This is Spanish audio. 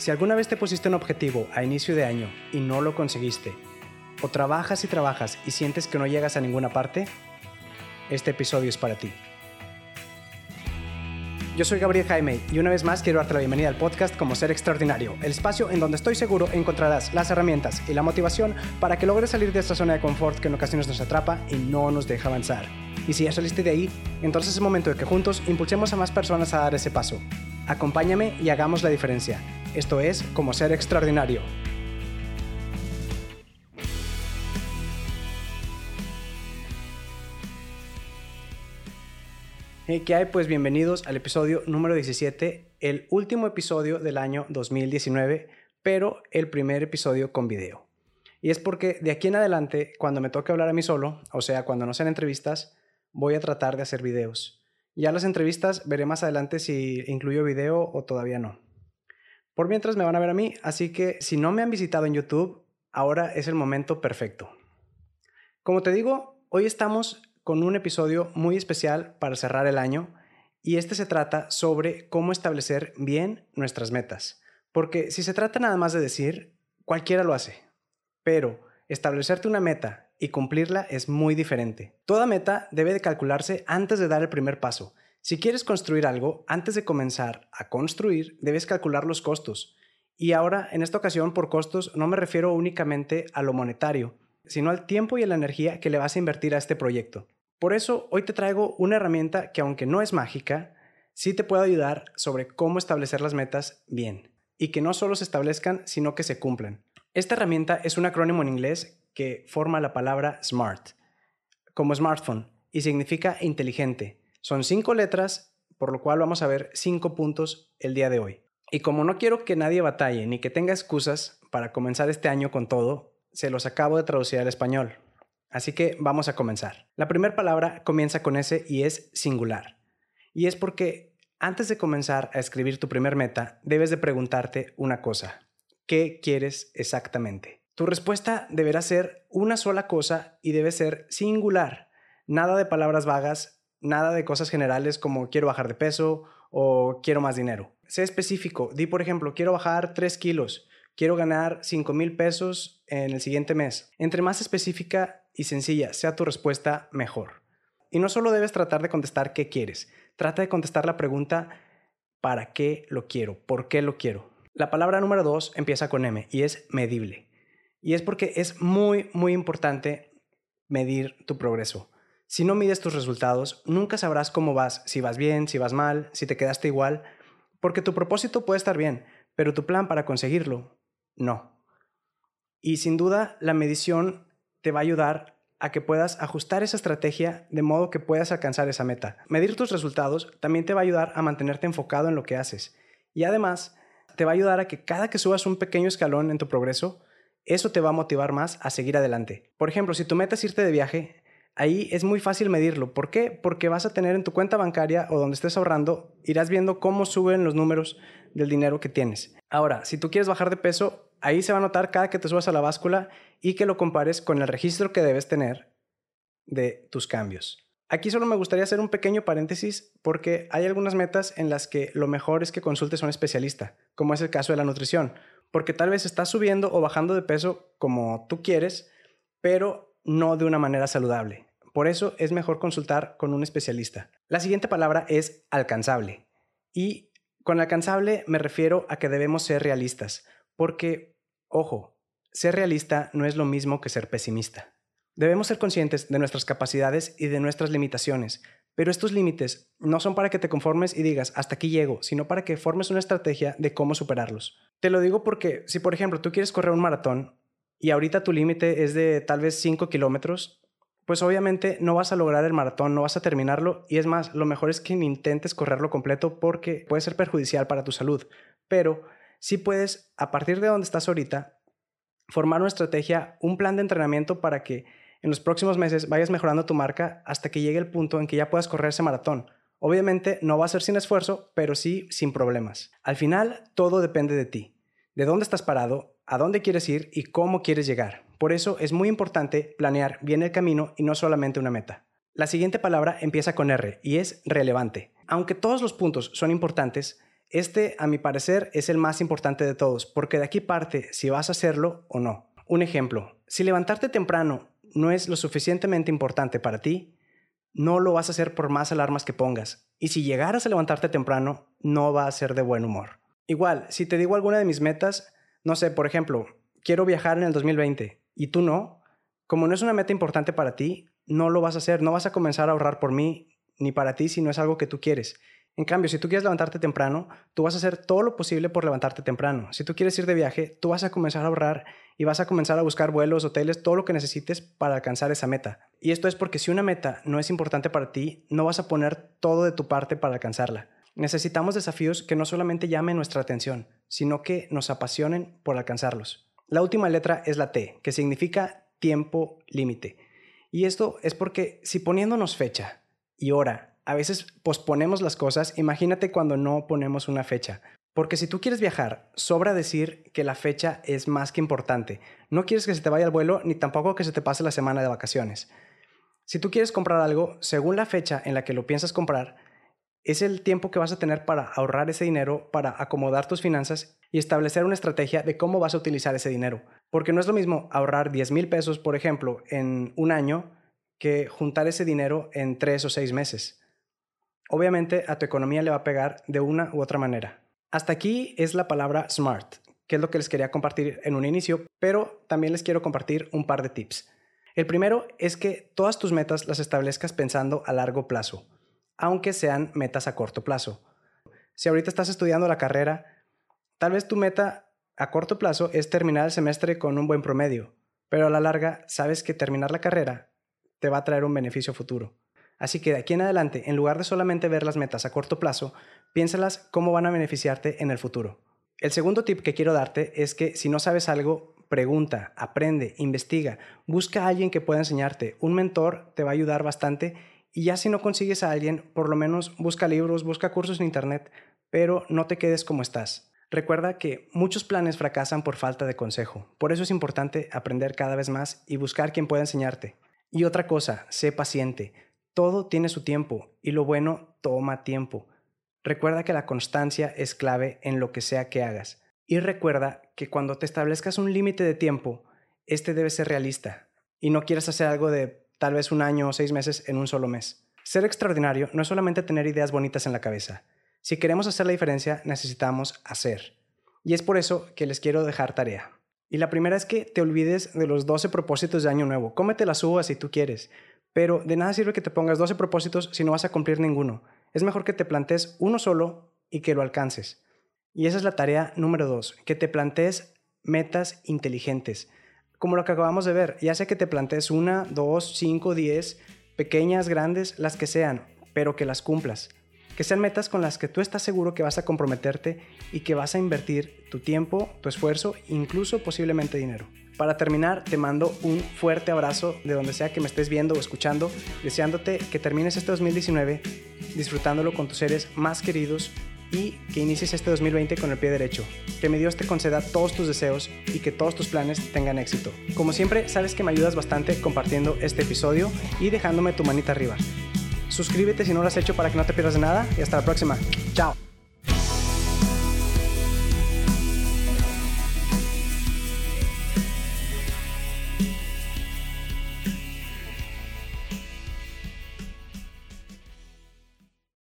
Si alguna vez te pusiste un objetivo a inicio de año y no lo conseguiste, o trabajas y trabajas y sientes que no llegas a ninguna parte, este episodio es para ti. Yo soy Gabriel Jaime y una vez más quiero darte la bienvenida al podcast Como Ser Extraordinario, el espacio en donde estoy seguro encontrarás las herramientas y la motivación para que logres salir de esta zona de confort que en ocasiones nos atrapa y no nos deja avanzar. Y si ya saliste de ahí, entonces es momento de que juntos impulsemos a más personas a dar ese paso. Acompáñame y hagamos la diferencia. Esto es Como Ser Extraordinario. ¿Qué hay? Pues bienvenidos al episodio número 17, el último episodio del año 2019, pero el primer episodio con video. Y es porque de aquí en adelante, cuando me toque hablar a mí solo, o sea, cuando no sean entrevistas, voy a tratar de hacer videos. Ya las entrevistas veré más adelante si incluyo video o todavía no. Por mientras me van a ver a mí, así que si no me han visitado en YouTube, ahora es el momento perfecto. Como te digo, hoy estamos con un episodio muy especial para cerrar el año y este se trata sobre cómo establecer bien nuestras metas. Porque si se trata nada más de decir, cualquiera lo hace, pero establecerte una meta y cumplirla es muy diferente. Toda meta debe de calcularse antes de dar el primer paso si quieres construir algo, antes de comenzar a construir, debes calcular los costos. Y ahora, en esta ocasión, por costos, no me refiero únicamente a lo monetario, sino al tiempo y a la energía que le vas a invertir a este proyecto. Por eso, hoy te traigo una herramienta que, aunque no es mágica, sí te puede ayudar sobre cómo establecer las metas bien. Y que no solo se establezcan, sino que se cumplan. Esta herramienta es un acrónimo en inglés que forma la palabra SMART, como smartphone, y significa inteligente, son cinco letras, por lo cual vamos a ver cinco puntos el día de hoy. Y como no quiero que nadie batalle ni que tenga excusas para comenzar este año con todo, se los acabo de traducir al español. Así que vamos a comenzar. La primera palabra comienza con S y es singular. Y es porque antes de comenzar a escribir tu primer meta, debes de preguntarte una cosa. ¿Qué quieres exactamente? Tu respuesta deberá ser una sola cosa y debe ser singular. Nada de palabras vagas nada de cosas generales como quiero bajar de peso o quiero más dinero. Sé específico. Di, por ejemplo, quiero bajar 3 kilos. Quiero ganar 5 mil pesos en el siguiente mes. Entre más específica y sencilla sea tu respuesta, mejor. Y no solo debes tratar de contestar qué quieres, trata de contestar la pregunta ¿para qué lo quiero? ¿Por qué lo quiero? La palabra número 2 empieza con M y es medible. Y es porque es muy, muy importante medir tu progreso. Si no mides tus resultados, nunca sabrás cómo vas, si vas bien, si vas mal, si te quedaste igual, porque tu propósito puede estar bien, pero tu plan para conseguirlo, no. Y sin duda, la medición te va a ayudar a que puedas ajustar esa estrategia de modo que puedas alcanzar esa meta. Medir tus resultados también te va a ayudar a mantenerte enfocado en lo que haces. Y además, te va a ayudar a que cada que subas un pequeño escalón en tu progreso, eso te va a motivar más a seguir adelante. Por ejemplo, si tu meta es irte de viaje, ahí es muy fácil medirlo. ¿Por qué? Porque vas a tener en tu cuenta bancaria o donde estés ahorrando, irás viendo cómo suben los números del dinero que tienes. Ahora, si tú quieres bajar de peso, ahí se va a notar cada que te subas a la báscula y que lo compares con el registro que debes tener de tus cambios. Aquí solo me gustaría hacer un pequeño paréntesis porque hay algunas metas en las que lo mejor es que consultes a un especialista, como es el caso de la nutrición, porque tal vez estás subiendo o bajando de peso como tú quieres, pero no de una manera saludable. Por eso es mejor consultar con un especialista. La siguiente palabra es alcanzable. Y con alcanzable me refiero a que debemos ser realistas, porque, ojo, ser realista no es lo mismo que ser pesimista. Debemos ser conscientes de nuestras capacidades y de nuestras limitaciones, pero estos límites no son para que te conformes y digas hasta aquí llego, sino para que formes una estrategia de cómo superarlos. Te lo digo porque si por ejemplo tú quieres correr un maratón, y ahorita tu límite es de tal vez 5 kilómetros, pues obviamente no vas a lograr el maratón, no vas a terminarlo y es más, lo mejor es que ni intentes correrlo completo porque puede ser perjudicial para tu salud, pero sí puedes, a partir de donde estás ahorita, formar una estrategia, un plan de entrenamiento para que en los próximos meses vayas mejorando tu marca hasta que llegue el punto en que ya puedas correr ese maratón. Obviamente no va a ser sin esfuerzo, pero sí sin problemas. Al final, todo depende de ti, de dónde estás parado, a dónde quieres ir y cómo quieres llegar. Por eso es muy importante planear bien el camino y no solamente una meta. La siguiente palabra empieza con R y es relevante. Aunque todos los puntos son importantes, Este, a mi parecer, es el más importante de todos, porque de aquí parte si vas a hacerlo o no. Un ejemplo, si levantarte temprano no es lo suficientemente importante para ti, no lo vas a hacer por más alarmas que pongas. Y si llegaras a levantarte temprano, no va a ser de buen humor. Igual, si te digo alguna de mis metas, no sé, por ejemplo, quiero viajar en el 2020 y tú no, como no es una meta importante para ti, no lo vas a hacer, no vas a comenzar a ahorrar por mí ni para ti si no es algo que tú quieres. En cambio, si tú quieres levantarte temprano, tú vas a hacer todo lo posible por levantarte temprano. Si tú quieres ir de viaje, tú vas a comenzar a ahorrar y vas a comenzar a buscar vuelos, hoteles, todo lo que necesites para alcanzar esa meta. Y esto es porque si una meta no es importante para ti, no vas a poner todo de tu parte para alcanzarla. Necesitamos desafíos que no solamente llamen nuestra atención, sino que nos apasionen por alcanzarlos. La última letra es la T, que significa tiempo límite. Y esto es porque si poniéndonos fecha y hora a veces posponemos las cosas, imagínate cuando no ponemos una fecha. Porque si tú quieres viajar, sobra decir que la fecha es más que importante. No quieres que se te vaya el vuelo ni tampoco que se te pase la semana de vacaciones. Si tú quieres comprar algo, según la fecha en la que lo piensas comprar, es el tiempo que vas a tener para ahorrar ese dinero, para acomodar tus finanzas y establecer una estrategia de cómo vas a utilizar ese dinero. Porque no es lo mismo ahorrar 10 mil pesos, por ejemplo, en un año, que juntar ese dinero en tres o seis meses obviamente a tu economía le va a pegar de una u otra manera. Hasta aquí es la palabra SMART, que es lo que les quería compartir en un inicio, pero también les quiero compartir un par de tips. El primero es que todas tus metas las establezcas pensando a largo plazo, aunque sean metas a corto plazo. Si ahorita estás estudiando la carrera, tal vez tu meta a corto plazo es terminar el semestre con un buen promedio, pero a la larga sabes que terminar la carrera te va a traer un beneficio futuro. Así que de aquí en adelante, en lugar de solamente ver las metas a corto plazo, piénsalas cómo van a beneficiarte en el futuro. El segundo tip que quiero darte es que si no sabes algo, pregunta, aprende, investiga, busca a alguien que pueda enseñarte. Un mentor te va a ayudar bastante y ya si no consigues a alguien, por lo menos busca libros, busca cursos en internet, pero no te quedes como estás. Recuerda que muchos planes fracasan por falta de consejo. Por eso es importante aprender cada vez más y buscar quien pueda enseñarte. Y otra cosa, sé paciente. Todo tiene su tiempo y lo bueno toma tiempo. Recuerda que la constancia es clave en lo que sea que hagas. Y recuerda que cuando te establezcas un límite de tiempo, este debe ser realista y no quieras hacer algo de tal vez un año o seis meses en un solo mes. Ser extraordinario no es solamente tener ideas bonitas en la cabeza. Si queremos hacer la diferencia, necesitamos hacer. Y es por eso que les quiero dejar tarea. Y la primera es que te olvides de los 12 propósitos de Año Nuevo. Cómete las uvas si tú quieres. Pero de nada sirve que te pongas 12 propósitos si no vas a cumplir ninguno. Es mejor que te plantees uno solo y que lo alcances. Y esa es la tarea número dos, que te plantees metas inteligentes. Como lo que acabamos de ver, ya sea que te plantees una, dos, cinco, diez, pequeñas, grandes, las que sean, pero que las cumplas. Que sean metas con las que tú estás seguro que vas a comprometerte y que vas a invertir tu tiempo, tu esfuerzo, incluso posiblemente dinero. Para terminar, te mando un fuerte abrazo de donde sea que me estés viendo o escuchando, deseándote que termines este 2019 disfrutándolo con tus seres más queridos y que inicies este 2020 con el pie derecho. Que mi Dios te conceda todos tus deseos y que todos tus planes tengan éxito. Como siempre, sabes que me ayudas bastante compartiendo este episodio y dejándome tu manita arriba. Suscríbete si no lo has hecho para que no te pierdas de nada y hasta la próxima. Chao.